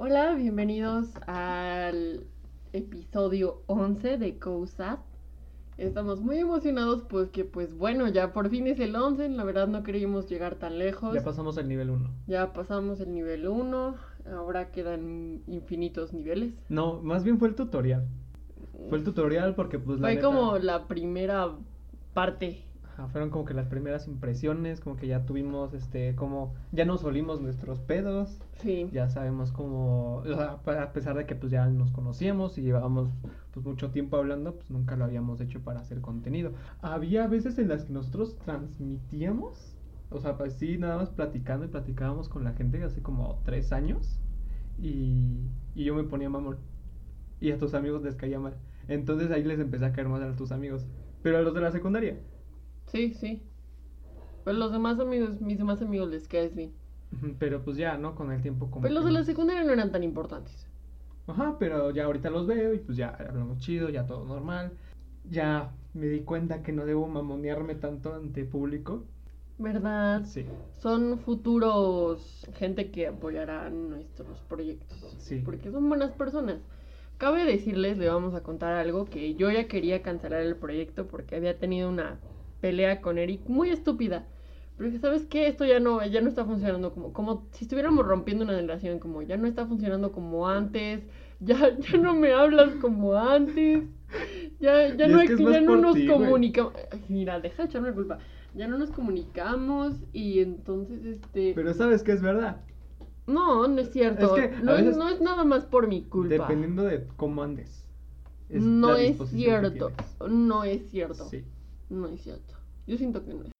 Hola, bienvenidos al episodio 11 de COSAT. Estamos muy emocionados porque pues bueno, ya por fin es el 11, la verdad no queríamos llegar tan lejos. Ya pasamos el nivel 1. Ya pasamos el nivel 1, ahora quedan infinitos niveles. No, más bien fue el tutorial. Fue el tutorial porque pues la Fue neta- como la primera parte. Ajá, fueron como que las primeras impresiones, como que ya tuvimos, este, como, ya nos olimos nuestros pedos, Sí. ya sabemos cómo, a pesar de que pues ya nos conocíamos y llevábamos pues mucho tiempo hablando, pues nunca lo habíamos hecho para hacer contenido. Había veces en las que nosotros transmitíamos, o sea, pues sí, nada más platicando y platicábamos con la gente hace como tres años y, y yo me ponía mamón y a tus amigos les caía mal. Entonces ahí les empecé a caer mal a tus amigos, pero a los de la secundaria. Sí, sí. Pues los demás amigos, mis demás amigos les caes bien. Pero pues ya, ¿no? Con el tiempo como Pero los que de la secundaria no eran tan importantes. Ajá, pero ya ahorita los veo y pues ya hablamos chido, ya todo normal. Ya me di cuenta que no debo mamonearme tanto ante público. ¿Verdad? Sí, Son futuros gente que apoyará nuestros proyectos. Sí. Porque son buenas personas. Cabe decirles, le vamos a contar algo, que yo ya quería cancelar el proyecto porque había tenido una pelea con Eric muy estúpida. Pero dije, ¿sabes qué? Esto ya no, ya no está funcionando como, como si estuviéramos rompiendo una relación, como ya no está funcionando como antes, ya, ya no me hablas como antes, ya, ya no, es que es ya no nos ti, comunicamos. Ay, Mira, deja de echarme la culpa. Ya no nos comunicamos y entonces este. pero sabes que es verdad. No, no es cierto. Es que no, es- no es nada más por mi culpa. Dependiendo de cómo andes. es no es cierto. No es cierto. Sí. No es cierto. Yo siento que no es.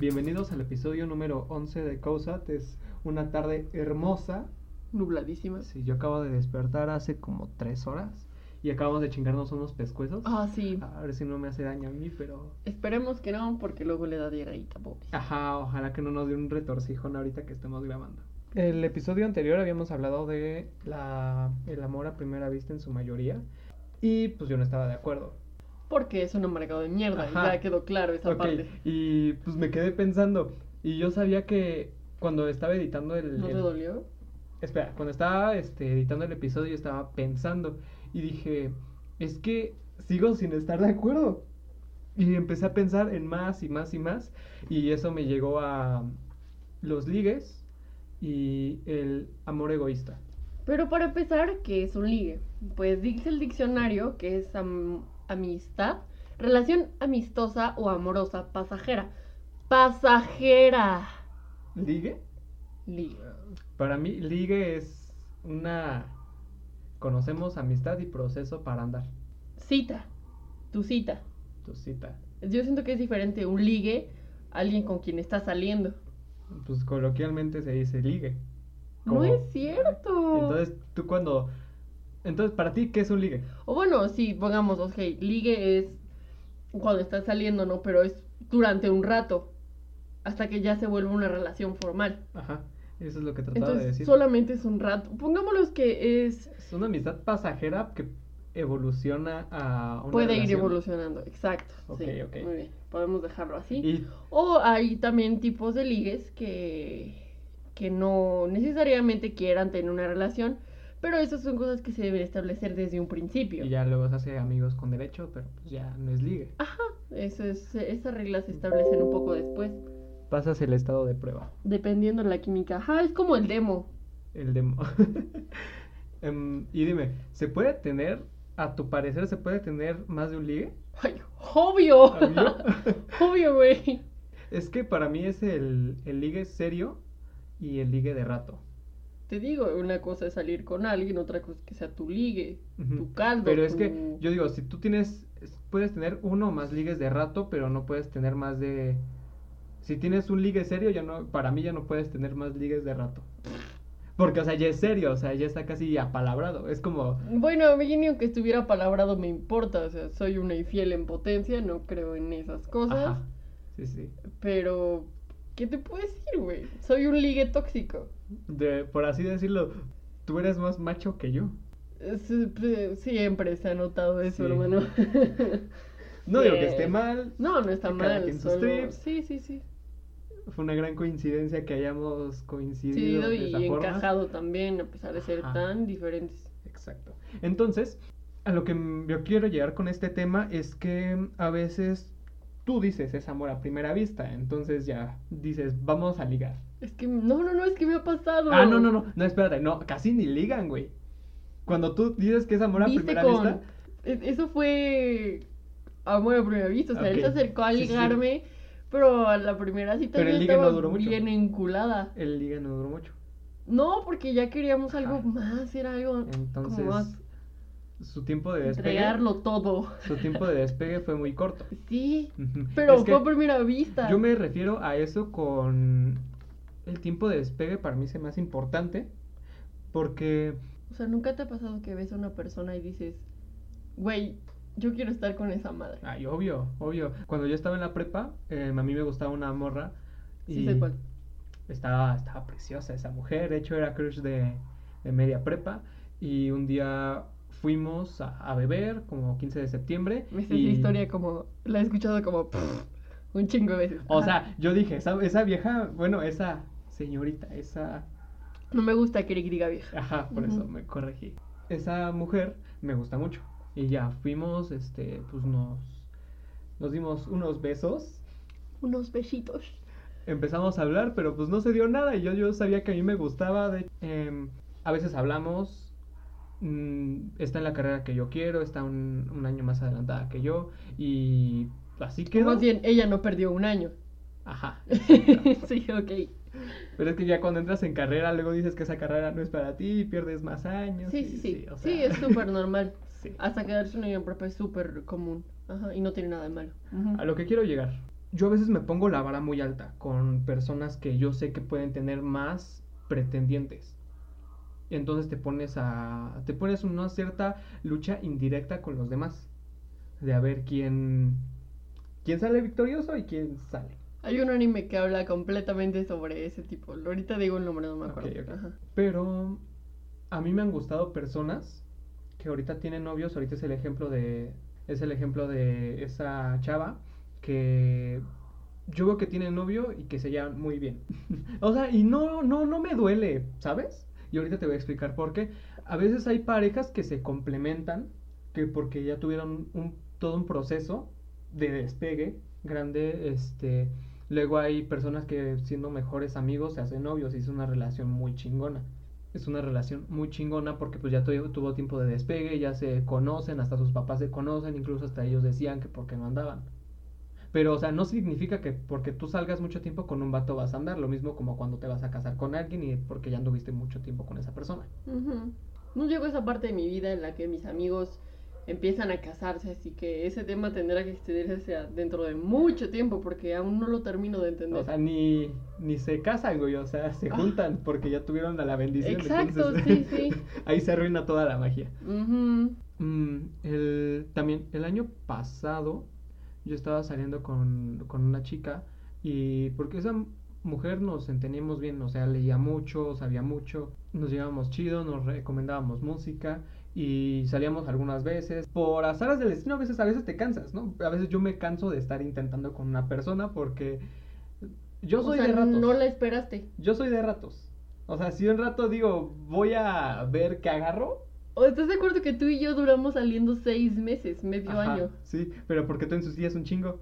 Bienvenidos al episodio número 11 de Causat. Es una tarde hermosa. Nubladísima. Sí, yo acabo de despertar hace como tres horas y acabamos de chingarnos unos pescuezos. Ah, sí. A ver si no me hace daño a mí, pero Esperemos que no, porque luego le da diarreíta, Bobby. Ajá, ojalá que no nos dé un retorcijón ahorita que estemos grabando. El episodio anterior habíamos hablado de la, el amor a primera vista en su mayoría y pues yo no estaba de acuerdo. Porque es un amargado de mierda. Ajá. Ya quedó claro esa parte. y pues me quedé pensando y yo sabía que cuando estaba editando el... ¿No te el- dolió? Espera, cuando estaba este, editando el episodio estaba pensando y dije, es que sigo sin estar de acuerdo. Y empecé a pensar en más y más y más y eso me llegó a los ligues y el amor egoísta. Pero para empezar, ¿qué es un ligue? Pues dice el diccionario que es am- amistad, relación amistosa o amorosa pasajera. Pasajera. ¿Ligue? Ligue. Para mí, ligue es una... Conocemos amistad y proceso para andar. Cita. Tu cita. Tu cita. Yo siento que es diferente un ligue a alguien con quien estás saliendo. Pues coloquialmente se dice ligue. No es cierto. Entonces, tú cuando... Entonces, para ti, ¿qué es un ligue? O bueno, sí, pongamos, ok, ligue es cuando estás saliendo, ¿no? Pero es durante un rato. Hasta que ya se vuelve una relación formal. Ajá, eso es lo que trataba de decir. solamente es un rato. Pongámoslo que es. Es una amistad pasajera que evoluciona a una Puede ir evolucionando, exacto. Ok, sí, ok. Muy bien, podemos dejarlo así. Y O hay también tipos de ligues que, que no necesariamente quieran tener una relación, pero esas son cosas que se deben establecer desde un principio. y ya luego se hace amigos con derecho, pero pues ya no es ligue. Ajá, eso es, esas reglas se establecen un poco después, Pasas el estado de prueba, dependiendo de la química. Ajá, es como el demo. el demo. Em, y dime, ¿se puede tener, a tu parecer, se puede tener más de un ligue? Ay, obvio. ¿Obvio? obvio, güey. Es que para mí es el, el ligue serio y el ligue de rato. Te digo, una cosa es salir con alguien, otra cosa es que sea tu ligue, tu caldo. Pero es que yo digo, si tú tienes, es- puedes tener uno o más ligues de rato, pero no puedes tener más de... Si tienes un ligue serio, ya no, para mí ya no puedes tener más ligues de rato. Porque, o sea, ya es serio, o sea, ya está casi apalabrado. Es como, Bueno, a mí ni aunque estuviera palabrado me importa, o sea, soy una infiel en potencia, no creo en esas cosas, ajá, sí, sí. pero ¿qué te puedo decir, güey? Soy un ligue tóxico. De, por así decirlo, tú eres más macho que yo. Siempre se ha notado eso, Sí. hermano. No digo que esté mal, No, no está mal. Solo... Sí, sí, sí. Fue una gran coincidencia que hayamos coincidido Sí, de y forma. encajado también, a pesar de ser Ajá. tan diferentes. Exacto. Entonces, a lo que yo quiero llegar con este tema es que a veces tú dices es amor a primera vista, entonces ya dices, vamos a ligar. Es que, no, no, no, es que me ha pasado. Ah, no, no, no, no, espérate, no, casi ni ligan, güey. Cuando tú dices que es amor a primera con... vista, e- Eso fue amor a primera vista. O sea, él se acercó a Sí, sí. Pero a la primera cita Pero yo el ligue no estaba duró mucho. bien enculada. el liga no duró mucho. No, porque ya queríamos algo Ajá. más, era algo Entonces, como más su tiempo de despegue, entregarlo todo. su tiempo de despegue fue muy corto. Sí, pero Es fue a primera vista. Yo me refiero a eso con el tiempo de despegue para mí es más importante porque O sea, ¿nunca te ha pasado que ves a una persona y dices, güey, yo quiero estar con esa madre? Ay, obvio, obvio. Cuando yo estaba en la prepa, eh, a mí me gustaba una morra. Y Sí sé cuál. Estaba, estaba preciosa esa mujer. De hecho, era crush de, de media prepa. Y un día fuimos a, a beber, como 15 de septiembre. Me y- esa historia como, la he escuchado como un chingo de veces. O sea, yo dije, esa, esa vieja, bueno, esa señorita, esa no me gusta que Eric diga vieja. Ajá, por eso me corregí. Esa mujer me gusta mucho. Y ya fuimos, este, pues nos, nos dimos unos besos. Unos besitos. Empezamos a hablar, pero pues no se dio nada. Y yo, yo sabía que a mí me gustaba. De, em, a veces hablamos. mm, está en la carrera que yo quiero, está un, un año más adelantada que yo. Y así quedó. Más bien, ella no perdió un año. Ajá. sí, ok. Pero es que ya cuando entras en carrera, luego dices que esa carrera no es para ti y pierdes más años. Sí, y sí, sí. o Sí, es súper normal. sí. Hasta quedarse un año en prepa es súper común. Ajá, y no tiene nada de malo. A lo que quiero llegar. Yo a veces me pongo la vara muy alta con personas que yo sé que pueden tener más pretendientes. Y entonces te pones a. te pones una cierta lucha indirecta con los demás. De a ver quién. quién sale victorioso y quién sale. Hay un anime que habla completamente sobre ese tipo. Ahorita digo el nombre, no me acuerdo. Pero a mí me han gustado personas que ahorita tienen novios. Ahorita es el ejemplo de. Es el ejemplo de esa chava que yo veo que tiene novio y que se llevan muy bien. o sea, y no, no, no me duele, ¿sabes? Y ahorita te voy a explicar por qué. A veces hay parejas que se complementan, que porque ya tuvieron un, todo un proceso de despegue grande, este, luego hay personas que siendo mejores amigos se hacen novios y es una relación muy chingona. Es una relación muy chingona porque pues ya tu- tuvo tiempo de despegue, ya se conocen, hasta sus papás se conocen, incluso hasta ellos decían que porque no andaban. Pero, o sea, no significa que porque tú salgas mucho tiempo con un vato vas a andar, lo mismo como cuando te vas a casar con alguien y porque ya anduviste mucho tiempo con esa persona. No llegó esa parte de mi vida en la que mis amigos empiezan a casarse, así que ese tema tendrá que extenderse dentro de mucho tiempo porque aún no lo termino de entender. O sea, ni, ni se casan, güey, o sea, se Ah. juntan porque ya tuvieron la, la bendición. Exacto, entonces, sí, sí. ahí se arruina toda la magia. Ujú. Mm, el, también el año pasado yo estaba saliendo con, con una chica y porque esa mujer nos entendíamos bien, o sea, leía mucho, sabía mucho, nos llevábamos chido, nos recomendábamos música y salíamos algunas veces. Por azares del destino, a veces, a veces te cansas, ¿no? A veces yo me canso de estar intentando con una persona porque yo O soy sea, de ratos. no la esperaste. Yo soy de ratos. O sea, si un rato digo, voy a ver qué agarro, ¿O estás de acuerdo que tú y yo duramos saliendo seis meses, medio Ajá, año? Sí, pero porque tú en sus días un chingo.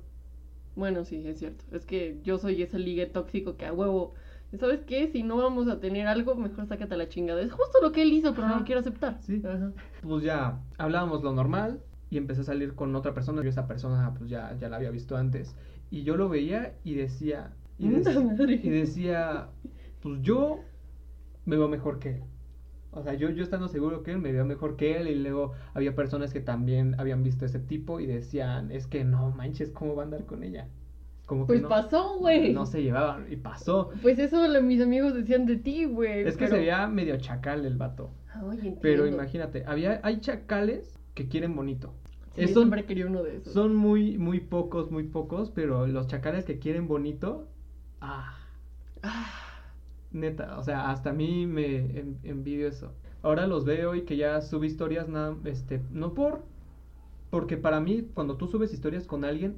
Bueno, sí, es cierto. Es que yo soy ese ligue tóxico que a huevo. ¿Sabes qué? Si no vamos a tener algo, mejor sácate la chingada. Es justo lo que él hizo, pero no lo quiero aceptar. sí. Ajá. Pues ya hablábamos lo normal y empecé a salir con otra persona. Yo esa persona pues ya, ya la había visto antes. Y yo lo veía y decía... Y, madre. y decía, pues yo me veo mejor que él. O sea, yo, yo estando seguro que él me veo mejor que él y luego había personas que también habían visto ese tipo y decían, es que no manches, ¿cómo va a andar con ella? Como que Pues no, pasó, güey. no se llevaban y pasó. Pues eso lo- mis amigos decían de ti, güey. Es que se veía medio chacal el vato. Ay, entiendo. Pero imagínate, había, hay chacales que quieren bonito. Sí, yo siempre quería uno de esos. son muy, muy pocos, muy pocos, pero los chacales que quieren bonito, ah, Ah, neta, o sea, hasta a mí me en- envidio eso. Ahora los veo y que ya sube historias, nada, este, no por, Porque para mí, cuando tú subes historias con alguien,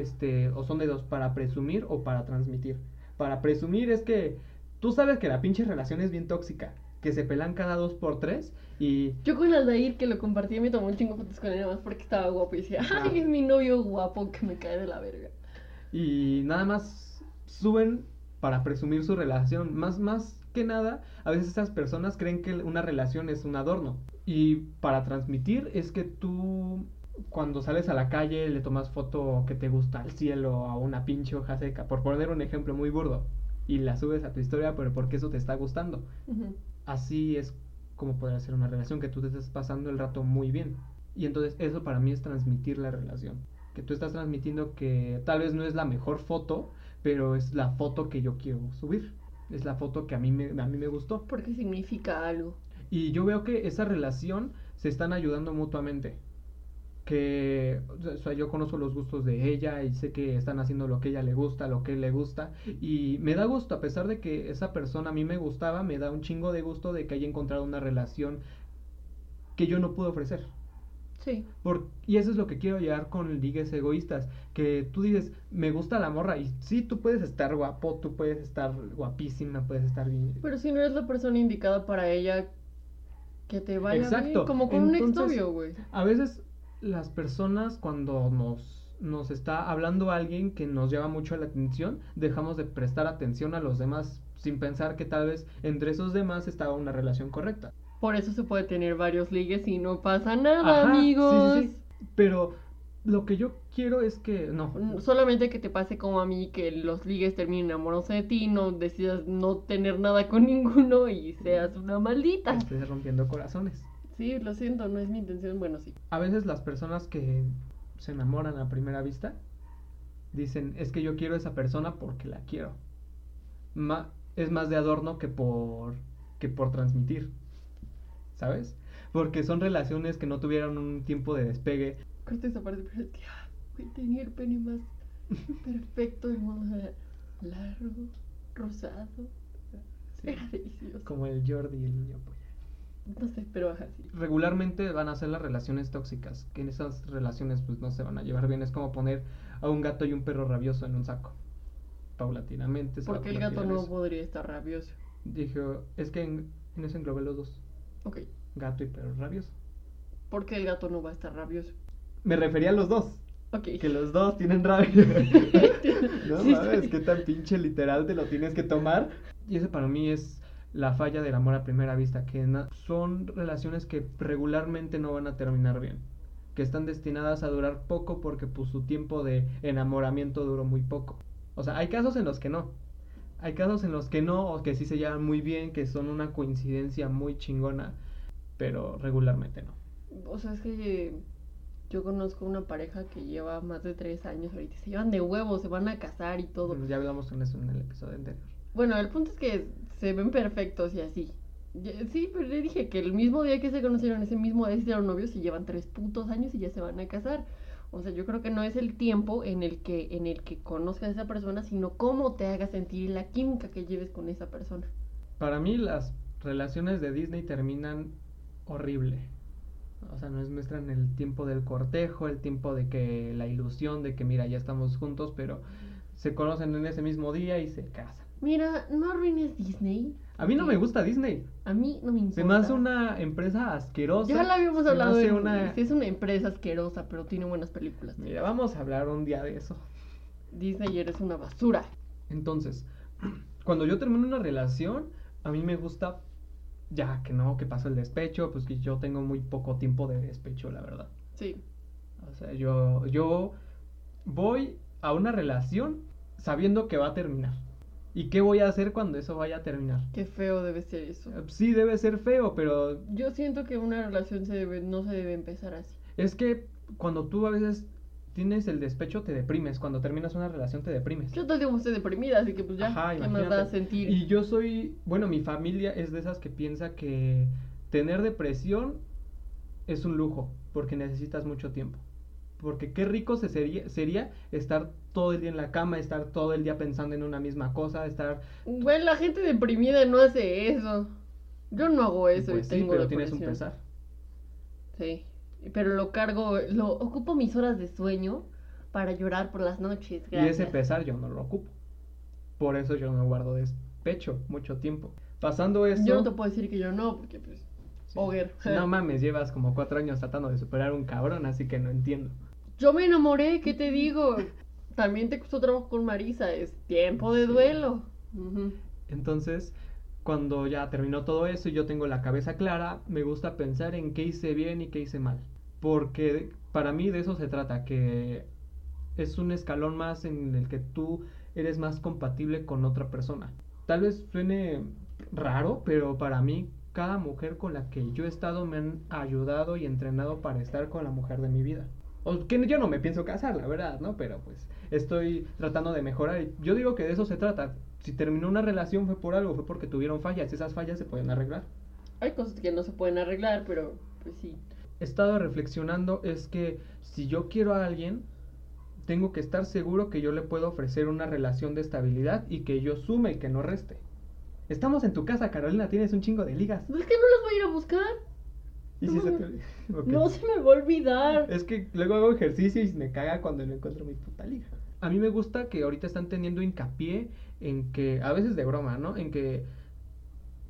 este, o son de dos, para presumir o para transmitir. Para presumir es que tú sabes que la pinche relación es bien tóxica, que se pelan cada dos por tres y... Yo con Aldair que lo compartí me tomó un chingo fotos con él nada más porque estaba guapo y decía, ay, es mi novio guapo que me cae de la verga. y nada más suben para presumir su relación. Más, más que nada, a veces estas personas creen que una relación es un adorno. Y para transmitir es que tú cuando sales a la calle le tomas foto que te gusta al cielo, a una pinche hoja seca, por poner un ejemplo muy burdo, y la subes a tu historia, pero porque eso te está gustando. Así es como podría ser una relación, que tú te estés pasando el rato muy bien. Y entonces eso para mí es transmitir la relación. Que tú estás transmitiendo que tal vez no es la mejor foto, pero es la foto que yo quiero subir. Es la foto que a mí me, a mí me gustó. Porque significa algo. Y yo veo que esa relación se están ayudando mutuamente. Que, o sea, yo conozco los gustos de ella y sé que están haciendo lo que ella le gusta, lo que le gusta. Y me da gusto, a pesar de que esa persona a mí me gustaba, me da un chingo de gusto de que haya encontrado una relación que yo no pude ofrecer. Sí. Por- y eso es lo que quiero llegar con ligues egoístas. Que tú dices, me gusta la morra. Y sí, tú puedes estar guapo, tú puedes estar guapísima, puedes estar bien. Pero si no eres la persona indicada para ella, que te vaya Exacto. bien, como con un Entonces- exnovio, güey. A veces las personas cuando nos, nos está hablando alguien que nos llama mucho la atención, dejamos de prestar atención a los demás sin pensar que tal vez entre esos demás estaba una relación correcta. Por eso se puede tener varios ligues y no pasa nada, Ajá, sí, amigos. sí, sí. Pero lo que yo quiero es que no. Mm, Solamente que te pase como a mí, que los ligues terminen enamorándose de ti, no decidas no tener nada con ninguno y seas una maldita. Estés rompiendo corazones. Sí, lo siento, no es mi intención. Bueno, sí. A veces las personas que se enamoran a primera vista dicen, es que yo quiero a esa persona porque la quiero. Ma- es más de adorno que por, que por transmitir. ¿Sabes? Porque son relaciones que no tuvieron un tiempo de despegue. Corta esa parte, pero es que, ah, tenía el pene más perfecto del mundo. largo, rosado. Sí, Era delicioso. Como el Jordi y el niño polla. No sé, pero ajá, sí. Regularmente van a ser las relaciones tóxicas, que en esas relaciones pues no se van a llevar bien. Es como poner a un gato y un perro rabioso en un saco. Paulatinamente. se Porque el gato no eso. podría estar rabioso. Dijo, es que en, en eso englobé los dos, Ok. gato y perro rabioso. Porque el gato no va a estar rabioso. Me refería a los dos, Ok. que los dos tienen rabia. no Sí, sabes sí. qué tan pinche literal te lo tienes que tomar. Y eso para mí es la falla del amor a primera vista, que son relaciones que regularmente no van a terminar bien. Que están destinadas a durar poco porque pues su tiempo de enamoramiento duró muy poco. O sea, hay casos en los que no. Hay casos en los que no, o que sí se llevan muy bien, que son una coincidencia muy chingona, pero regularmente no. O sea, es que yo conozco una pareja que lleva más de tres años ahorita. Se llevan de huevos, se van a casar y todo. Ya hablamos en eso en el episodio anterior. Bueno, el punto es que se ven perfectos y así. Sí, pero le dije que el mismo día que se conocieron, ese mismo día se hicieron novios y llevan tres putos años y ya se van a casar. O sea, yo creo que no es el tiempo en el que, en el que conozcas a esa persona, sino cómo te haga sentir la química que lleves con esa persona. Para mí las relaciones de Disney terminan horrible. O sea, nos muestran el tiempo del cortejo, el tiempo de que la ilusión de que mira, ya estamos juntos, pero se conocen en ese mismo día y se casan. Mira, no arruines Disney. A mí no me gusta Disney. A mí no me importa. Se me hace una empresa asquerosa. Ya la habíamos hablado. en- una- sí, es una empresa asquerosa, pero tiene buenas películas. Mira, vamos a hablar un día de eso. Disney eres una basura. Entonces, cuando yo termino una relación, a mí me gusta ya que no, que pasó el despecho, pues que yo tengo muy poco tiempo de despecho, la verdad. Sí. O sea, yo, yo voy a una relación sabiendo que va a terminar. ¿Y qué voy a hacer cuando eso vaya a terminar? Qué feo debe ser eso. Eh, Sí, debe ser feo, pero Yo siento que una relación se debe, no se debe empezar así. es que cuando tú a veces tienes el despecho, te deprimes. Cuando terminas una relación, te deprimes. Yo todo el tiempo estoy deprimida, así que pues ya, Ajá, ¿qué más da a sentir? Y yo soy, bueno, mi familia es de esas que piensa que tener depresión es un lujo, porque necesitas mucho tiempo. Porque qué rico se sería, sería estar todo el día en la cama, estar todo el día pensando en una misma cosa, estar... Bueno, la gente deprimida no hace eso. Yo no hago eso pues y sí, tengo pero tienes un pesar. Sí. pero lo cargo, lo ocupo mis horas de sueño para llorar por las noches. Y ese pesar yo no lo ocupo. Por eso yo no guardo despecho mucho tiempo. Pasando eso... Yo no te puedo decir que yo no, porque pues, Sí. Oger. No mames, llevas como cuatro años tratando de superar un cabrón, así que no entiendo. Yo me enamoré, ¿qué te digo? También te costó trabajo con Marisa, es tiempo de Sí. duelo. Entonces, cuando ya terminó todo eso y yo tengo la cabeza clara, me gusta pensar en qué hice bien y qué hice mal. Porque para mí de eso se trata, que es un escalón más en el que tú eres más compatible con otra persona. Tal vez suene raro, pero para mí cada mujer con la que yo he estado me han ayudado y entrenado para estar con la mujer de mi vida. O que yo no me pienso casar, la verdad, ¿no? Pero pues estoy tratando de mejorar. y Yo digo que de eso se trata. Si terminó una relación fue por algo, fue porque tuvieron fallas. Esas fallas se pueden arreglar. Hay cosas que no se pueden arreglar, pero pues sí. He estado reflexionando es que si yo quiero a alguien, tengo que estar seguro que yo le puedo ofrecer una relación de estabilidad y que yo sume y que no reste. Estamos en tu casa, Carolina, tienes un chingo de ligas. Pues es que no las voy a ir a buscar. ¿Y si se te olvida? Ok. No se me va a olvidar. Es que luego hago ejercicio y me caga cuando no encuentro mi puta liga. A mí me gusta que ahorita están teniendo hincapié en que, a veces de broma, ¿no? En que,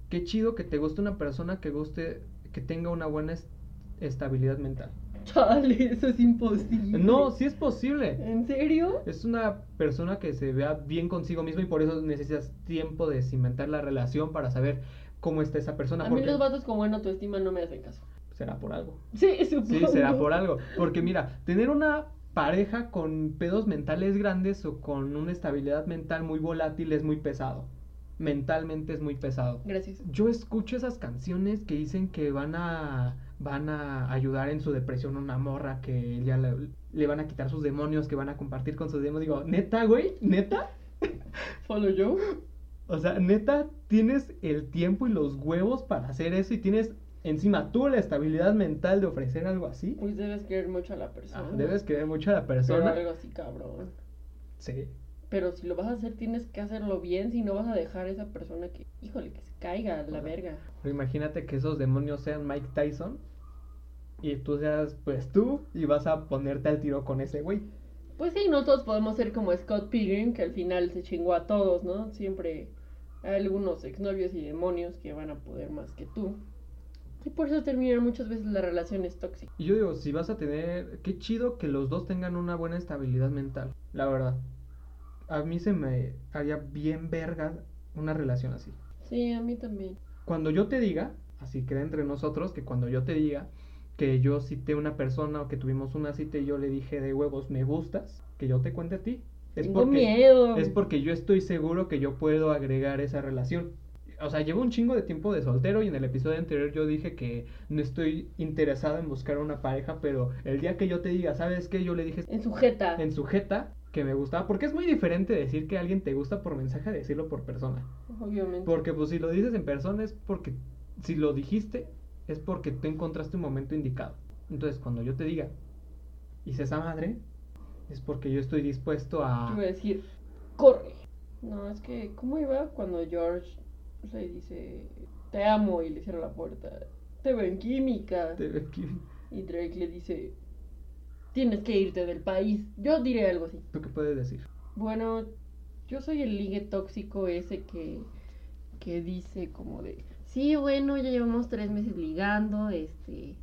qué chido que te guste una persona que guste, que tenga una buena est- estabilidad mental. Chale, eso es imposible. No, sí es posible. ¿En serio? Es una persona que se vea bien consigo misma y por eso necesitas tiempo de cimentar la relación para saber cómo está esa persona. A mí porque los vatos con buena autoestima no me hacen caso. Será por algo. Sí, supongo. Sí, será por algo. Porque mira, tener una pareja con pedos mentales grandes o con una estabilidad mental muy volátil es muy pesado. Mentalmente es muy pesado. Gracias. Yo escucho esas canciones que dicen que van a van a ayudar en su depresión a una morra que ya le, le van a quitar sus demonios, que van a compartir con sus demonios. Digo, neta, güey, neta. ¿Solo yo? O sea, neta, tienes el tiempo y los huevos para hacer eso y tienes encima tú la estabilidad mental de ofrecer algo así. Pues debes querer mucho a la Ah, persona. debes querer mucho a la Pero persona. algo así, cabrón. Sí. Pero si lo vas a hacer, tienes que hacerlo bien. Si no vas a dejar a esa persona que, híjole, que se caiga a la verga. Pero imagínate que esos demonios sean Mike Tyson y tú seas pues tú y vas a ponerte al tiro con ese güey. Pues sí, no todos podemos ser como Scott Pilgrim, que al final se chingó a todos, ¿no? Siempre hay algunos exnovios y demonios que van a poder más que tú. Y por eso terminan muchas veces las relaciones tóxicas. Y yo digo, si vas a tener, qué chido que los dos tengan una buena estabilidad mental, la verdad. A mí se me haría bien verga una relación así. Sí, a mí también. Cuando yo te diga, así queda entre nosotros, que cuando yo te diga que yo cité a una persona o que tuvimos una cita y yo le dije de huevos, me gustas, que yo te cuente a ti. Es Tengo porque, miedo. Es porque yo estoy seguro que yo puedo agregar esa relación. O sea, llevo un chingo de tiempo de soltero y en el episodio anterior yo dije que no estoy interesado en buscar una pareja, pero el día que yo te diga, ¿sabes qué? Yo le dije En sujeta. en sujeta que me gustaba, porque es muy diferente decir que alguien te gusta por mensaje a decirlo por persona. Obviamente. Porque pues si lo dices en persona es porque, si lo dijiste, es porque tú encontraste un momento indicado. Entonces cuando yo te diga, hice esa madre, es porque yo estoy dispuesto a... Yo iba a decir, corre. No, es que, ¿cómo iba cuando George le dice, te amo y le cierra la puerta? Te veo en química. te- Y Drake le dice, tienes que irte del país. Yo diré algo así. ¿Tú qué puedes decir? Bueno, yo soy el ligue tóxico ese que, que dice como de, sí, bueno, ya llevamos tres meses ligando, este,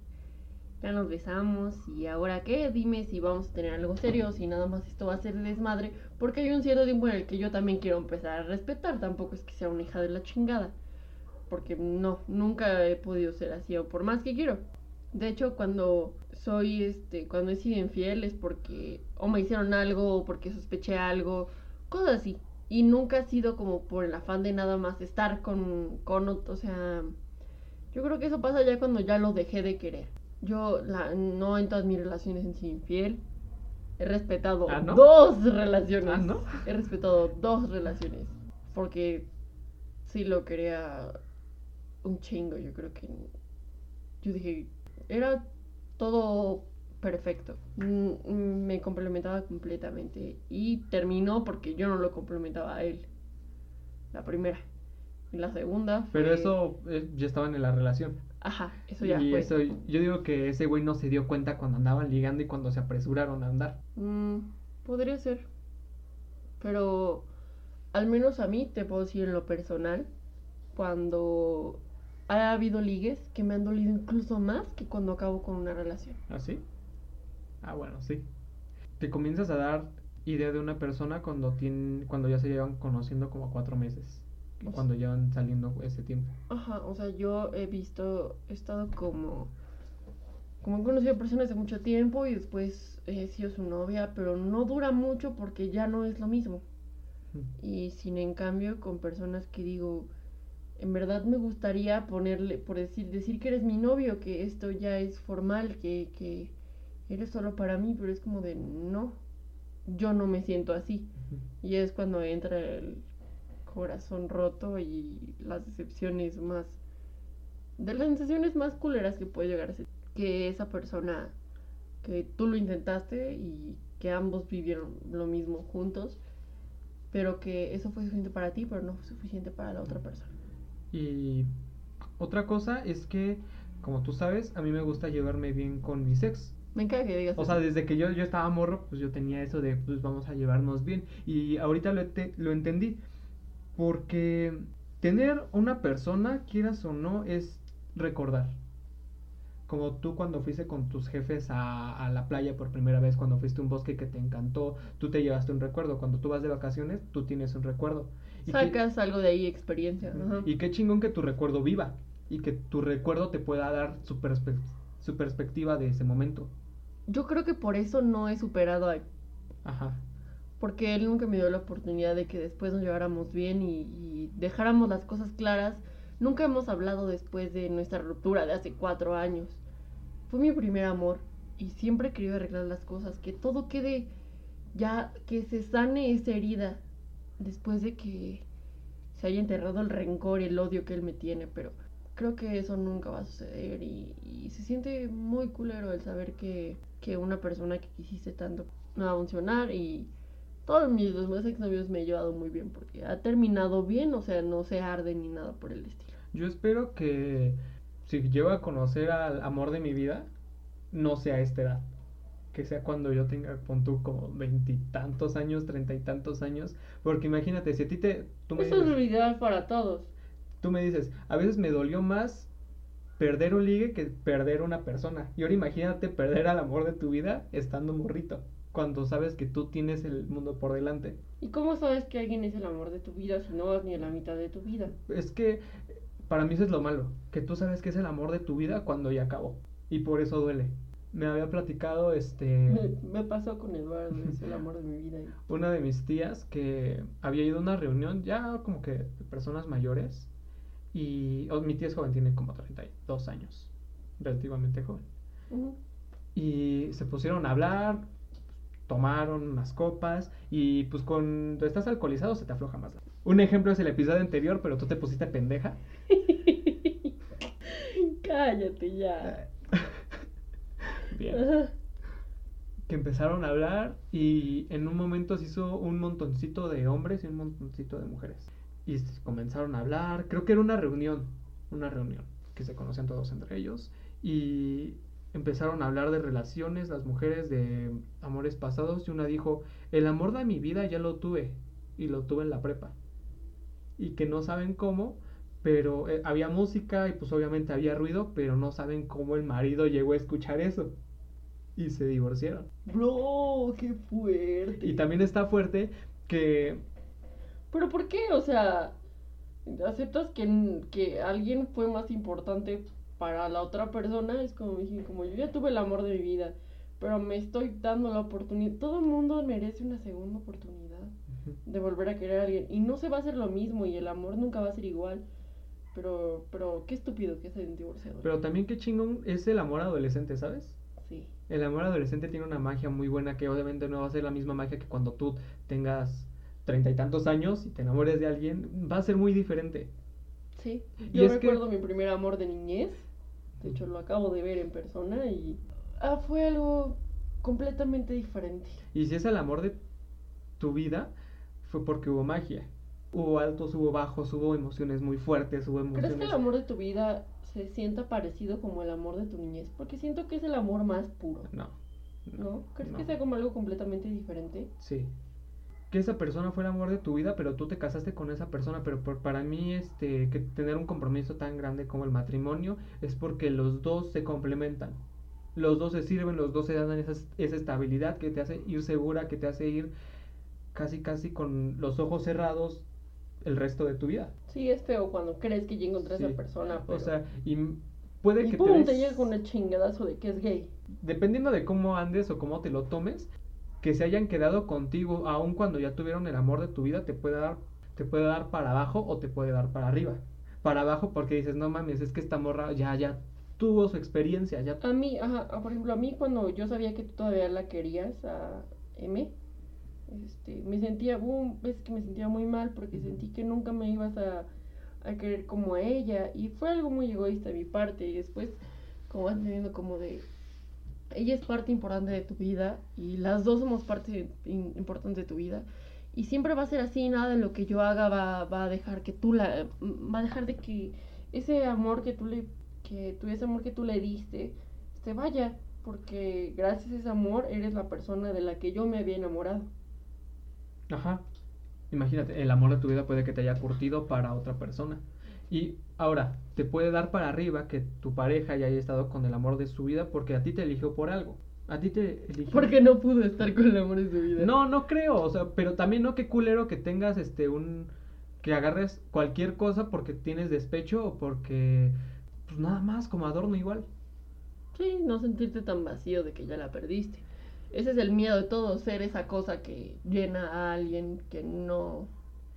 ya nos besamos y ahora qué, dime si vamos a tener algo serio si nada más esto va a ser desmadre, porque hay un cierto tiempo en el que yo también quiero empezar a respetar, tampoco es que sea una hija de la chingada, porque no, nunca he podido ser así o por más que quiero. De hecho, cuando soy, este, cuando he sido infiel es porque o me hicieron algo o porque sospeché algo, cosas así. Y nunca ha sido como por el afán de nada más estar con, con, ot- o sea, yo creo que eso pasa ya cuando ya lo dejé de querer. Yo la, no en todas mis relaciones he sido infiel. He respetado Ah, ¿no? dos relaciones. Ah, ¿no? He respetado dos relaciones. Porque sí lo quería un chingo. Yo creo que. Yo dije. Era todo perfecto. Mm, Me complementaba completamente. Y terminó porque yo no lo complementaba a él. La primera. Y la segunda. Pero eso eh, ya estaban en la relación. Ajá, eso ya y fue. eso, yo digo que ese güey no se dio cuenta cuando andaban ligando y cuando se apresuraron a andar. Mm, podría ser. Pero al menos a mí te puedo decir en lo personal, cuando ha habido ligues que me han dolido incluso más que cuando acabo con una relación. ¿Así? Ah, bueno, sí. Te comienzas a dar idea de una persona cuando tienen, cuando ya se llevan conociendo como cuatro meses. Cuando llevan saliendo ese tiempo. Ajá, o sea, yo he visto, he estado como, como he conocido personas de mucho tiempo y después he sido su novia, pero no dura mucho porque ya no es lo mismo. Y sin en cambio con personas que digo, en verdad me gustaría ponerle, por decir, decir que eres mi novio, que esto ya es formal, que, que eres solo para mí, pero es como de no, yo no me siento así. Y es cuando entra el corazón roto y las decepciones más, de las sensaciones más culeras que puede llegar a ser. Que esa persona, que tú lo intentaste y que ambos vivieron lo mismo juntos, pero que eso fue suficiente para ti, pero no fue suficiente para la otra persona. Y otra cosa es que, como tú sabes, a mí me gusta llevarme bien con mis ex. Me encanta que digas O sea, desde que yo, yo estaba morro, pues yo tenía eso de, pues vamos a llevarnos bien. Y ahorita lo, lo entendí. Porque tener una persona, quieras o no, es recordar. Como tú cuando fuiste con tus jefes a, a la playa por primera vez, cuando fuiste a un bosque que te encantó, tú te llevaste un recuerdo. Cuando tú vas de vacaciones, tú tienes un recuerdo. Y que- Sacas algo de ahí, experiencia. ajá. y qué chingón que tu recuerdo viva y que tu recuerdo te pueda dar su, perspe- su perspectiva de ese momento. Yo creo que por eso no he superado a Ajá. Porque él nunca me dio la oportunidad de que después nos lleváramos bien y, dejáramos las cosas claras. Nunca hemos hablado después de nuestra ruptura de hace cuatro años. Fue mi primer amor y siempre he querido arreglar las cosas, que todo quede ya, que se sane esa herida después de que se haya enterrado el rencor y el odio que él me tiene, pero creo que eso nunca va a suceder y, y se siente muy culero el saber que, que una persona que quisiste tanto no va a funcionar y todos mis demás exnovios me he llevado muy bien porque ha terminado bien, o sea, no se arde ni nada por el estilo. Yo espero que si llego a conocer al amor de mi vida, no sea a esta edad. Que sea cuando yo tenga, pon tú, como veintitantos años, treinta y tantos años. Porque imagínate, si a ti te... Tú me Eso es lo ideal para todos. tú me dices, a veces me dolió más perder un ligue que perder una persona. Y ahora imagínate perder al amor de tu vida estando morrito. Cuando sabes que tú tienes el mundo por delante. ¿Y cómo sabes que alguien es el amor de tu vida si no vas ni a la mitad de tu vida? Es que para mí eso es lo malo, que tú sabes que es el amor de tu vida cuando ya acabó. Y por eso duele. Me había platicado este Me, me pasó con Eduardo, es el amor de mi vida. una de mis tías que había ido a una reunión ya como que de personas mayores y oh, mi tía es joven, tiene como 32 años, relativamente joven. Y se pusieron a hablar, tomaron unas copas y pues cuando estás alcoholizado se te afloja más. Un ejemplo es el episodio anterior, pero tú te pusiste pendeja. Cállate ya. Bien. Ajá. que empezaron a hablar y en un momento se hizo un montoncito de hombres y un montoncito de mujeres. Y comenzaron a hablar, creo que era una reunión, una reunión, que se conocían todos entre ellos. Y empezaron a hablar de relaciones, las mujeres de amores pasados. Y una dijo, el amor de mi vida ya lo tuve y lo tuve en la prepa. Y que no saben cómo, pero eh, había música y pues obviamente había ruido, pero no saben cómo el marido llegó a escuchar eso. Y se divorciaron. Bro, qué fuerte. Y también está fuerte que ¿Pero por qué? O sea, ¿aceptas que, que alguien fue más importante para la otra persona? Es como dije, como yo ya tuve el amor de mi vida, pero me estoy dando la oportunidad. Todo el mundo merece una segunda oportunidad de volver a querer a alguien. Y no se va a hacer lo mismo y el amor nunca va a ser igual. Pero, pero qué estúpido que es el divorciado. Pero también qué chingón es el amor adolescente, ¿sabes? Sí. El amor adolescente tiene una magia muy buena que obviamente no va a ser la misma magia que cuando tú tengas treinta y tantos años y te enamores de alguien, va a ser muy diferente. Sí. Y Yo que- recuerdo mi primer amor de niñez. De hecho, lo acabo de ver en persona y ah, fue algo completamente diferente. Y si es el amor de tu vida, fue porque hubo magia. Hubo altos, hubo bajos, hubo emociones muy fuertes, hubo ¿Crees emociones... que el amor de tu vida se sienta parecido como el amor de tu niñez, porque siento que es el amor más puro, No. ¿no? ¿Crees no. que sea como algo completamente diferente? Sí. Que esa persona fue el amor de tu vida, pero tú te casaste con esa persona, pero por, para mí este que tener un compromiso tan grande como el matrimonio es porque los dos se complementan. Los dos se sirven, los dos se dan esa, esa estabilidad que te hace ir segura, que te hace ir casi casi con los ojos cerrados el resto de tu vida. Sí, es feo cuando crees que ya encontraste a Sí. esa persona, pero... O sea, y puede y que pum, te, te des- llega con una chingadazo de que es gay. dependiendo de cómo andes o cómo te lo tomes, que se hayan quedado contigo aun cuando ya tuvieron el amor de tu vida, te puede dar, te puede dar para abajo o te puede dar para arriba. Para abajo porque dices, no mames, es que esta morra ya, ya tuvo su experiencia, ya A mí, ajá, por ejemplo, a mí cuando yo sabía que tú todavía la querías, a M, este, me sentía, boom, ves que me sentía muy mal porque sentí que nunca me ibas a, a querer como a ella. Y fue algo muy egoísta de mi parte. Y después como vas entendiendo como de, ella es parte importante de tu vida y las dos somos parte importante de tu vida y siempre va a ser así, nada de lo que yo haga va, va a dejar que tú la, va a dejar de que ese amor que tú le, que tú, ese amor que tú le diste, se vaya, porque gracias a ese amor eres la persona de la que yo me había enamorado. Ajá. Imagínate, el amor de tu vida puede que te haya curtido para otra persona. Y ahora, te puede dar para arriba que tu pareja ya haya estado con el amor de su vida porque a ti te eligió por algo. A ti te eligió. Porque no pudo estar con el amor de su vida. No, no creo, o sea, pero también no qué culero que tengas este un que agarres cualquier cosa porque tienes despecho o porque pues nada más como adorno igual. Sí, no sentirte tan vacío de que ya la perdiste. Ese es el miedo de todo, ser esa cosa que llena a alguien que no...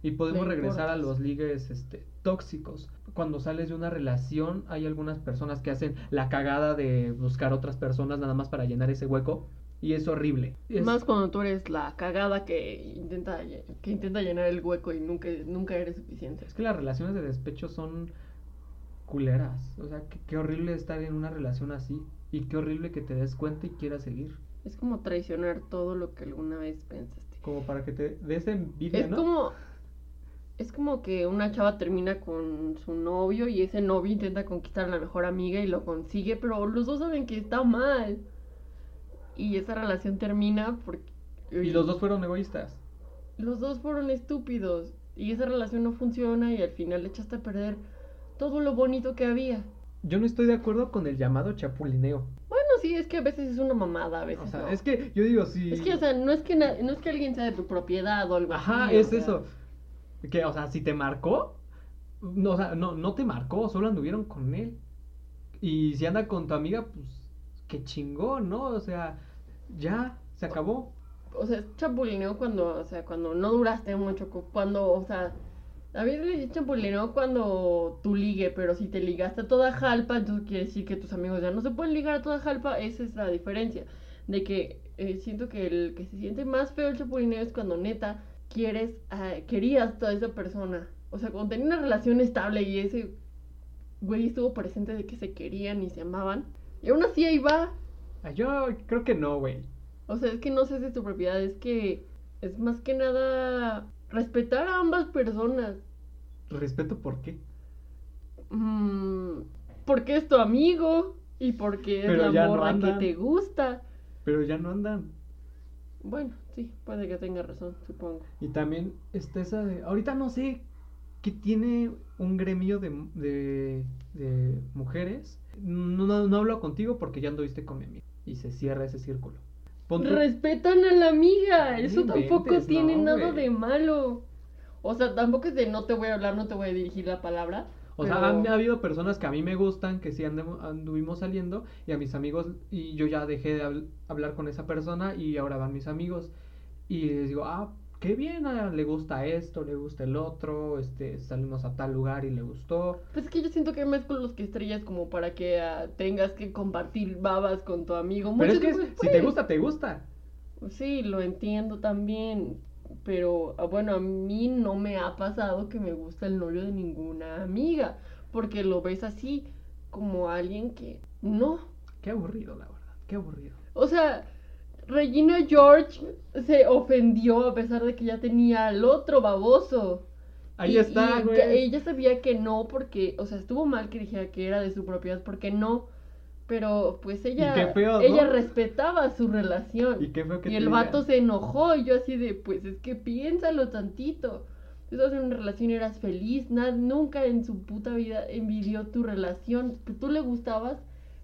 Y podemos regresar a los ligues este tóxicos. Cuando sales de una relación, hay algunas personas que hacen la cagada de buscar otras personas nada más para llenar ese hueco y es horrible. Es- Más cuando tú eres la cagada que intenta, que intenta llenar el hueco y nunca, nunca eres suficiente. Es que las relaciones de despecho son culeras. O sea, qué, horrible estar en una relación así. Y qué horrible que te des cuenta y quieras seguir. Es como traicionar todo lo que alguna vez pensaste. Como para que te des envidia, Es ¿no? como. Es como que una chava termina con su novio y ese novio intenta conquistar a la mejor amiga y lo consigue, pero los dos saben que está mal. Y esa relación termina porque. Y los dos fueron egoístas. Los dos fueron estúpidos. Y esa relación no funciona y al final le echaste a perder todo lo bonito que había. Yo no estoy de acuerdo con el llamado chapulineo. Bueno, sí, es que a veces es una mamada, a veces. O sea, no. es que yo digo, si... Es que, o sea, no es que, no es que alguien sea de tu propiedad o algo Ajá, así. o es sea, eso. Que, o sea, si te marcó, no, o sea, no, no te marcó, solo anduvieron con él. Y si anda con tu amiga, pues, qué chingón, ¿no? O sea, ya, se acabó. O sea, es chapulineo cuando, o sea, cuando no duraste mucho, cu- cuando, o sea, David le dice chapulineo cuando tú ligue, pero si te ligaste a toda jalpa, entonces quiere decir que tus amigos ya no se pueden ligar a toda jalpa, esa es la diferencia. De que eh, siento que el que se siente más feo el chapulineo es cuando neta quieres, ah, querías a esa persona. O sea, cuando tenía una relación estable y ese güey estuvo presente de que se querían y se amaban. Y aún así ahí va. Ah, Yo creo que no, güey. O sea, es que no sé si es tu propiedad, es que es más que nada respetar a ambas personas. Respeto por qué. Mm, porque es tu amigo y porque es Pero la no morra que te gusta. Pero ya no andan. Bueno, sí, puede que tenga razón, supongo. Y también está esa de. Ahorita no sé qué tiene un gremio de, de, de mujeres. No, no, no hablo contigo porque ya anduviste con mi amiga. Y se cierra ese círculo. Respetan a la amiga, eso tampoco tiene no, nada de malo. O sea, tampoco es de no te voy a hablar, no te voy a dirigir la palabra. O sea, han ha habido personas que a mí me gustan, que sí andemo- anduvimos saliendo, y a mis amigos, y yo ya dejé de habl- hablar con esa persona, y ahora van mis amigos, y les digo, ah, qué bien, ah, le gusta esto, le gusta el otro, este, salimos a tal lugar y le gustó. Pues es que yo siento que con los que estrellas como para que ah, tengas que compartir babas con tu amigo. Pero es que después, si te gusta, te gusta. Sí, lo entiendo también. Pero ah, bueno, a mí no me ha pasado que me gusta el novio de ninguna amiga. Porque lo ves así como alguien que no. Qué aburrido, la verdad, qué aburrido. O sea, Regina George se ofendió a pesar de que ya tenía al otro baboso. Ahí Y- está, y güey. ella sabía que no, porque, o sea, estuvo mal que dijera que era de su propiedad, porque no. Pero pues ella, feo, ¿no? ella respetaba su relación. Y qué feo que Y el digan. vato se enojó y yo así de, pues es que piénsalo tantito. Estás en una relación y eras feliz, nada, nunca en su puta vida envidió tu relación. Pues, Tú le gustabas,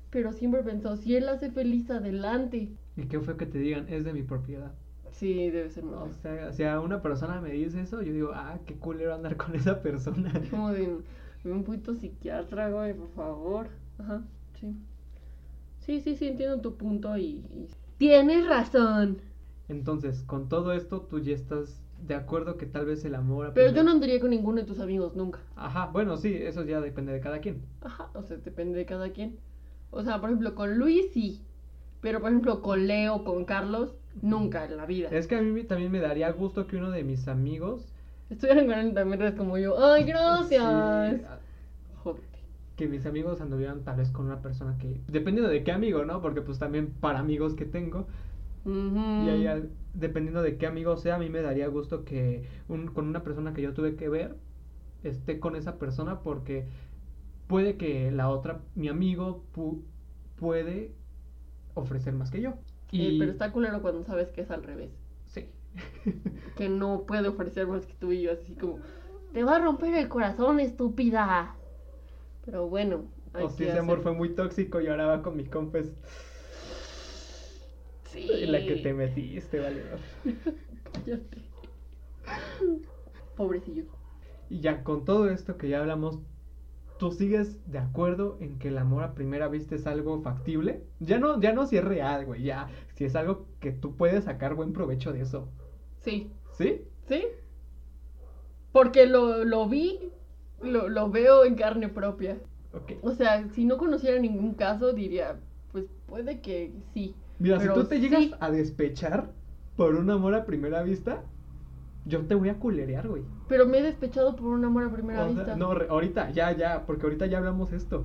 pero siempre pensó, si él hace feliz, adelante. Y qué feo que te digan, es de mi propiedad. Sí, debe ser muy O sea, si a una persona me dice eso, yo digo, ah, qué culero andar con esa persona. Como de un puto psiquiatra, güey, por favor. Ajá, sí. Sí, sí, sí, entiendo tu punto y... y- Tienes razón. Entonces, con todo esto, tú ya estás de acuerdo que tal vez el amor... a Pero yo no andaría con ninguno de tus amigos nunca. Ajá, bueno, sí, eso ya depende de cada quien. Ajá, o sea, depende de cada quien. O sea, por ejemplo, con Luis sí. Pero, por ejemplo, con Leo, con Carlos, nunca en la vida. Es que a mí me- también me daría gusto que uno de mis amigos... Estuvieran con él también es como yo. ¡Ay, gracias! sí. Que mis amigos anduvieran tal vez con una persona que... Dependiendo de qué amigo, ¿no? Porque pues también para amigos que tengo... Y ahí, al- dependiendo de qué amigo sea, a mí me daría gusto que un- con una persona que yo tuve que ver esté con esa persona porque puede que la otra, mi amigo, pu- puede ofrecer más que yo. Eh, pero está culero cuando sabes que es al revés. sí. que no puede ofrecer más que tú y yo, así como, te va a romper el corazón, estúpida. Pero bueno, o si ese amor hacer- fue muy tóxico y ahora va con mi compa es Sí. en la que te metiste, valedor. Cállate. Pobrecillo. Y ya con todo esto que ya hablamos, ¿tú sigues de acuerdo en que el amor a primera vista es algo factible? Ya no, ya no si es real, güey, ya si es algo que tú puedes sacar buen provecho de eso. Sí, ¿Sí? ¿sí? Porque lo, lo vi, lo, lo veo en carne propia. O sea, si no conociera ningún caso, diría, pues puede que sí. Mira, Pero si tú te llegas a despechar por un amor a primera vista, yo te voy a culerear, güey. Pero me he despechado por un amor a primera O sea, vista. no, re- ahorita, ya, ya, porque ahorita ya hablamos esto.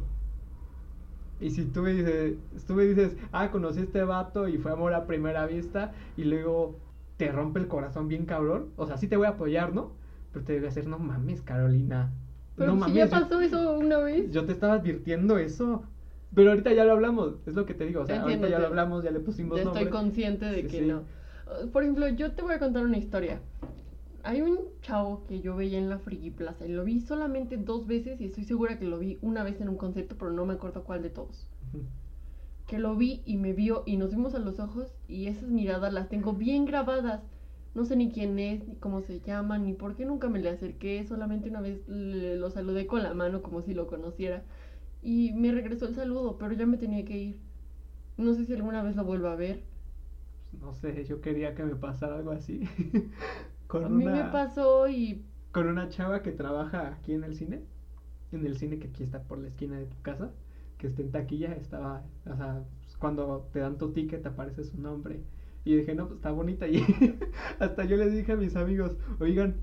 Y si tú me dices, tú me dices, ah, conocí a este vato y fue amor a primera vista, y luego te rompe el corazón bien cabrón, o sea, sí te voy a apoyar, ¿no? Pero te voy a decir, no mames, Carolina. Pero no si mames, ya yo- pasó eso una vez. Yo te estaba advirtiendo eso. Pero ahorita ya lo hablamos, es lo que te digo. O sea, Entiendo, ahorita ya lo hablamos, ya le pusimos Ya estoy nombre. consciente de Sí, que sí. no. Por ejemplo, yo te voy a contar una historia. Hay un chavo que yo veía en la Friki Plaza y lo vi solamente dos veces y estoy segura que lo vi una vez en un concierto, pero no me acuerdo cuál de todos. Que lo vi y me vio y nos vimos a los ojos y esas miradas las tengo bien grabadas. No sé ni quién es, ni cómo se llama, ni por qué nunca me le acerqué. Solamente una vez le- lo saludé con la mano como si lo conociera. Y me regresó el saludo, pero ya me tenía que ir. No sé si alguna vez lo vuelva a ver. No sé, yo quería que me pasara algo así. con, A mí una, me pasó y con una chava que trabaja aquí en el cine. En el cine que aquí está por la esquina de tu casa. Que está en taquilla. Estaba, o sea, pues, cuando te dan tu ticket aparece su nombre. Y dije, no, pues está bonita. Y hasta yo les dije a mis amigos, oigan,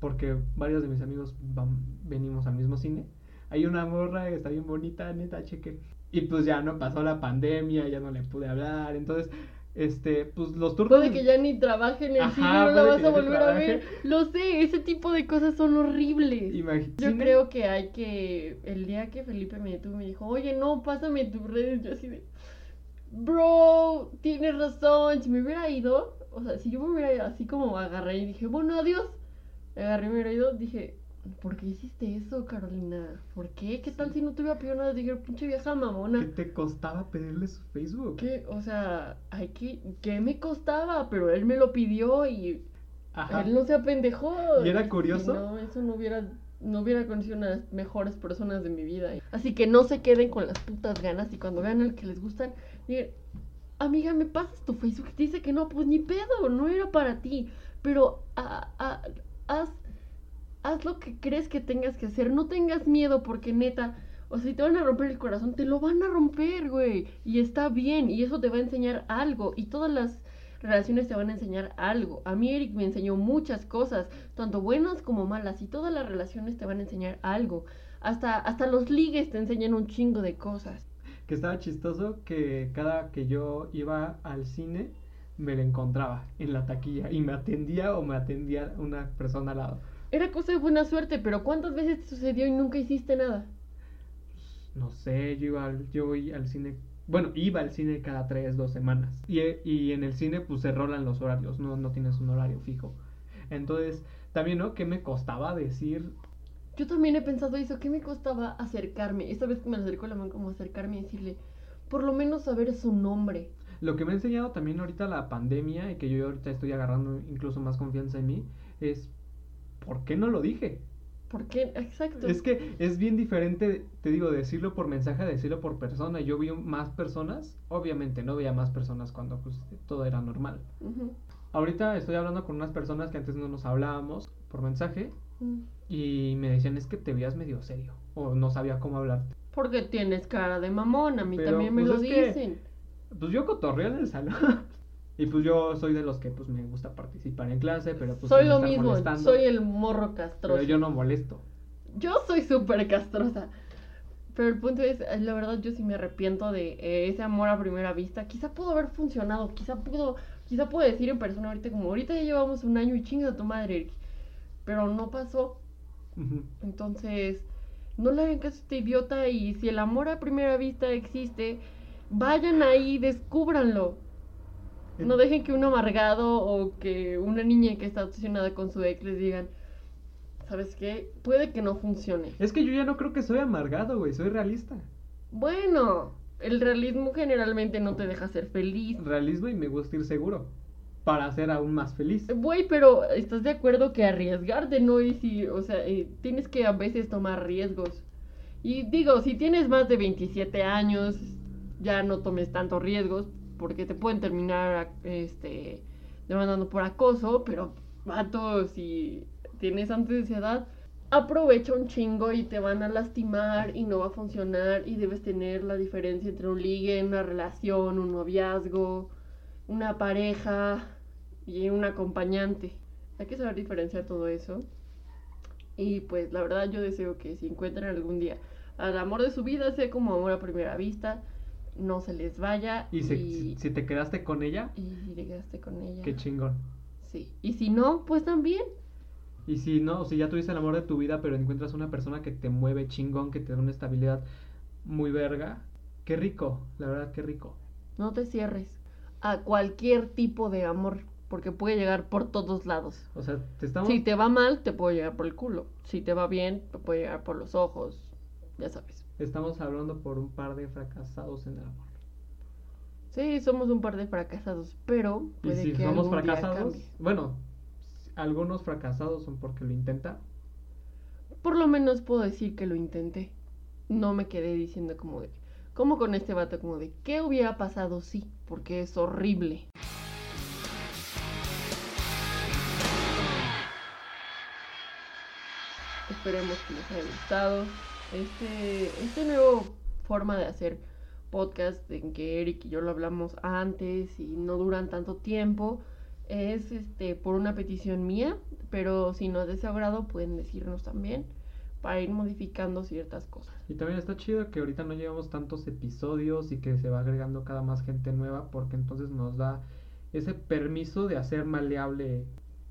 porque varios de mis amigos van, venimos al mismo cine. Hay una morra que está bien bonita, neta, cheque. Y pues ya no pasó la pandemia, ya no le pude hablar. Entonces, este, pues los turnos. puede que ya ni trabaje en el Ajá, cine, no la vas a volver a ver. Lo sé, ese tipo de cosas son horribles. Imagi- Yo creo que hay que. El día que Felipe me detuvo y me dijo, oye, no, pásame tus redes. Yo así de. Bro, tienes razón. Si me hubiera ido, o sea, si yo me hubiera ido así como agarré y dije, bueno, adiós. Agarré y me hubiera ido, dije, ¿por qué hiciste eso, Carolina? ¿Por qué? ¿Qué tal si no te hubiera pedido nada? Dije, pinche vieja mamona. ¿Qué te costaba pedirle su Facebook? ¿Qué? O sea, hay que. ¿Qué me costaba? Pero él me lo pidió y Ajá. él no se apendejó. ¿Y era curioso? no, eso no hubiera. No hubiera conocido una de las mejores personas de mi vida. Así que no se queden con las putas ganas y cuando vean al que les gustan, digan, amiga, ¿me pasas tu Facebook? Dice que no, pues ni pedo, no era para ti. Pero ah, ah, haz, haz lo que crees que tengas que hacer. No tengas miedo porque neta, o sea, si te van a romper el corazón, te lo van a romper, güey. Y está bien, y eso te va a enseñar algo. Y todas las relaciones te van a enseñar algo. A mí Eric me enseñó muchas cosas, tanto buenas como malas, y todas las relaciones te van a enseñar algo. Hasta, hasta los ligues te enseñan un chingo de cosas. Que estaba chistoso que cada que yo iba al cine me la encontraba en la taquilla y me atendía o me atendía una persona al lado. era cosa de buena suerte, pero ¿cuántas veces te sucedió y nunca hiciste nada? No sé, yo iba al, yo iba al cine, bueno, iba al cine cada tres, dos semanas. Y, y en el cine pues se rolan los horarios, no, no tienes un horario fijo. Entonces, también, ¿no? ¿Qué me costaba decir? Yo también he pensado eso, ¿qué me costaba acercarme? Esta vez que me acercó la mano como acercarme y decirle, por lo menos saber su nombre. Lo que me ha enseñado también ahorita la pandemia y que yo ahorita estoy agarrando incluso más confianza en mí es, ¿por qué no lo dije? ¿Por qué? Exacto. Es que es bien diferente, te digo, decirlo por mensaje, decirlo por persona. Yo vi más personas, obviamente no veía más personas cuando pues, todo era normal. Ahorita estoy hablando con unas personas que antes no nos hablábamos por mensaje Mm. Y me decían es que te veías medio serio o no sabía cómo hablarte. Porque tienes cara de mamón, a mí Pero, también me pues, lo que- dicen. Pues yo cotorreo en el salón. y pues yo soy de los que pues me gusta participar en clase, pero pues soy lo mismo, molestando. soy el morro castroso. Pero yo no molesto. Yo soy súper castrosa. Pero el punto es, la verdad yo sí me arrepiento de eh, ese amor a primera vista. Quizá pudo haber funcionado, quizá pudo, quizá puedo decir en persona ahorita como ahorita ya llevamos un año y chinga tu madre, Eric. Pero no pasó. Entonces, no le hagan caso a este idiota y si el amor a primera vista existe, vayan ahí, descúbranlo. No dejen que un amargado o que una niña que está obsesionada con su ex les digan, ¿sabes qué? Puede que no funcione. Es que yo ya no creo que soy amargado, güey, soy realista. Bueno, el realismo generalmente no te deja ser feliz. Realismo y me gusta ir seguro. Para ser aún más feliz. Güey, pero ¿estás de acuerdo que arriesgarte no es si, o sea, eh, tienes que a veces tomar riesgos? Y digo, si tienes más de 27 años, ya no tomes tantos riesgos porque te pueden terminar este demandando por acoso, pero vato, si tienes antes de esa edad, aprovecha un chingo y te van a lastimar y no va a funcionar y debes tener la diferencia entre un ligue, una relación, un noviazgo, una pareja y un acompañante. Hay que saber diferenciar todo eso. Y pues la verdad yo deseo que si encuentran algún día al amor de su vida, sea como amor a primera vista, no se les vaya Y, si, si te quedaste con ella, y si te quedaste con ella. qué chingón. Sí. Y si no, pues también. Y si no, si ya tuviste el amor de tu vida, pero encuentras una persona que te mueve chingón, que te da una estabilidad muy verga, qué rico, la verdad, qué rico. No te cierres a cualquier tipo de amor, porque puede llegar por todos lados. O sea, te estamos... Si te va mal, te puede llegar por el culo. Si te va bien, te puede llegar por los ojos. Ya sabes. Estamos hablando por un par de fracasados en el amor. Sí, somos un par de fracasados, pero Y puede si que somos algún fracasados, bueno, algunos fracasados son porque lo intentan. Por lo menos puedo decir que lo intenté. No me quedé diciendo como de, como con este vato, como de, ¿qué hubiera pasado si? Porque es horrible. Esperemos que les haya gustado este, este nuevo forma de hacer podcast en que Eric y yo lo hablamos antes y no duran tanto tiempo. Es este por una petición mía, pero si no es de agrado pueden decirnos también para ir modificando ciertas cosas. Y también está chido que ahorita no llevamos tantos episodios y que se va agregando cada más gente nueva porque entonces nos da ese permiso de hacer maleable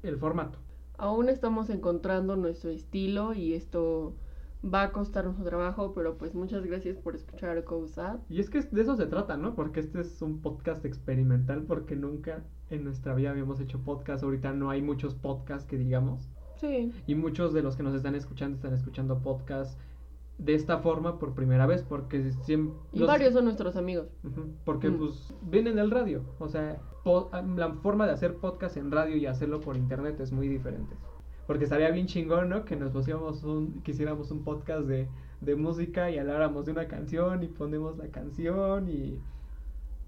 el formato. Aún estamos encontrando nuestro estilo y esto va a costar nuestro trabajo, pero pues muchas gracias por escuchar Cosa. Y es que de eso se trata, ¿no? Porque este es un podcast experimental porque nunca en nuestra vida habíamos hecho podcast. Ahorita no hay muchos podcasts que digamos. Sí, Y muchos de los que nos están escuchando están escuchando podcast de esta forma por primera vez porque siempre... y varios son nuestros amigos. Porque Mm. pues vienen del radio, o sea, po- la forma de hacer podcast en radio y hacerlo por internet es muy diferente. Porque estaría bien chingón, ¿no? Que nos pusiéramos un, que hiciéramos un podcast de, de música y habláramos de una canción y ponemos la canción y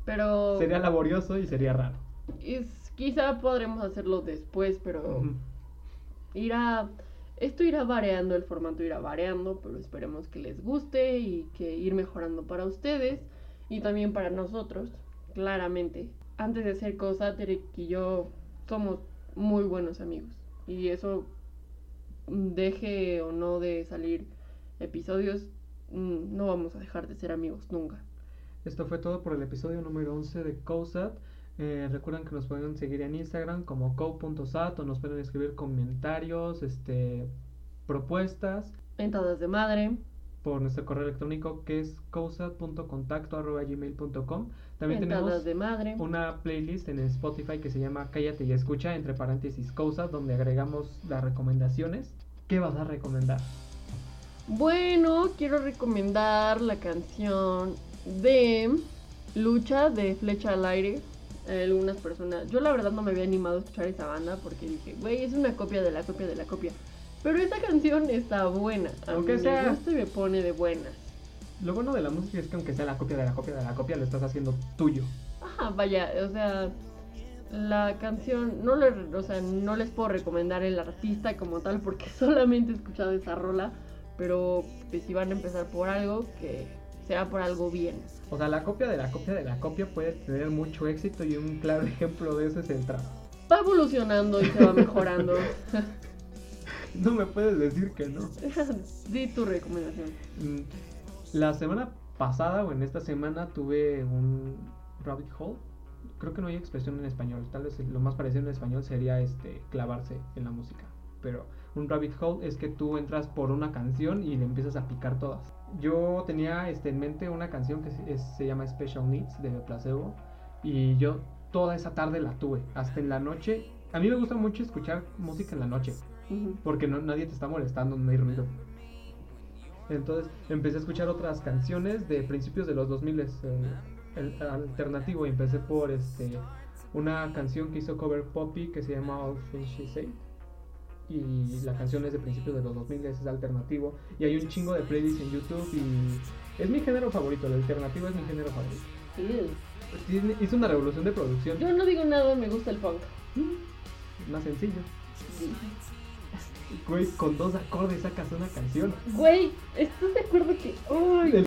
Pero sería laborioso y sería raro. es, quizá podremos hacerlo después, pero Ujú. irá esto irá variando, el formato irá variando, pero esperemos que les guste y que ir mejorando para ustedes y también para nosotros, claramente. Antes de hacer cosas, Derek y yo somos muy buenos amigos y eso mm, deje o no de salir episodios, mm, no vamos a dejar de ser amigos nunca. Esto fue todo por el episodio número 11 de COSAT. Eh, recuerden que nos pueden seguir en Instagram como co.sat o nos pueden escribir comentarios, este, propuestas Mentadas de madre. por nuestro correo electrónico que es cousat.contacto.gmail.com. También Mentadas tenemos de madre. una playlist en Spotify que se llama Cállate y Escucha, entre paréntesis Cousat, donde agregamos las recomendaciones. ¿Qué vas a recomendar? Bueno, quiero recomendar la canción de Lucha de Flecha al Aire. Algunas personas, yo la verdad no me había animado a escuchar esa banda porque dije, güey, es una copia de la copia de la copia. Pero esta canción está buena. A Aunque mí sea- me gusta y me pone de buenas. Lo bueno de la música es que aunque sea la copia de la copia de la copia, lo estás haciendo tuyo. Ajá, vaya, o sea, la canción, no, le, o sea, no les puedo recomendar el artista como tal porque solamente he escuchado esa rola, pero pues, si van a empezar por algo, que sea por algo bien. O sea, la copia de la copia de la copia puede tener mucho éxito y un claro ejemplo de eso es el trap. Va evolucionando y se va mejorando. No me puedes decir que no. Di tu recomendación. Mm, La semana pasada o en esta semana tuve un rabbit hole. Creo que no hay expresión en español. Tal vez lo más parecido en español sería este clavarse en la música. Pero un rabbit hole es que tú entras por una canción y le empiezas a picar todas. Yo tenía este, en mente una canción que se, es- se llama Special Needs de Placebo y yo toda esa tarde la tuve hasta en la noche. A mí me gusta mucho escuchar música en la noche porque no, nadie te está molestando, no hay ruido. Entonces empecé a escuchar otras canciones de principios de los 2000 eh, el- alternativo y empecé por este una canción que hizo cover Poppy que se llama All Things She Said y la canción es de principios de los 2000 es alternativo y hay un chingo de playlists en YouTube y es mi género favorito, el alternativo es mi género favorito. Hizo una revolución de producción Yo no digo nada, me gusta el funk. más sencillo. Sí. Güey, con dos acordes sacas una canción. Güey, ¿estás de acuerdo que.? ¡Ay!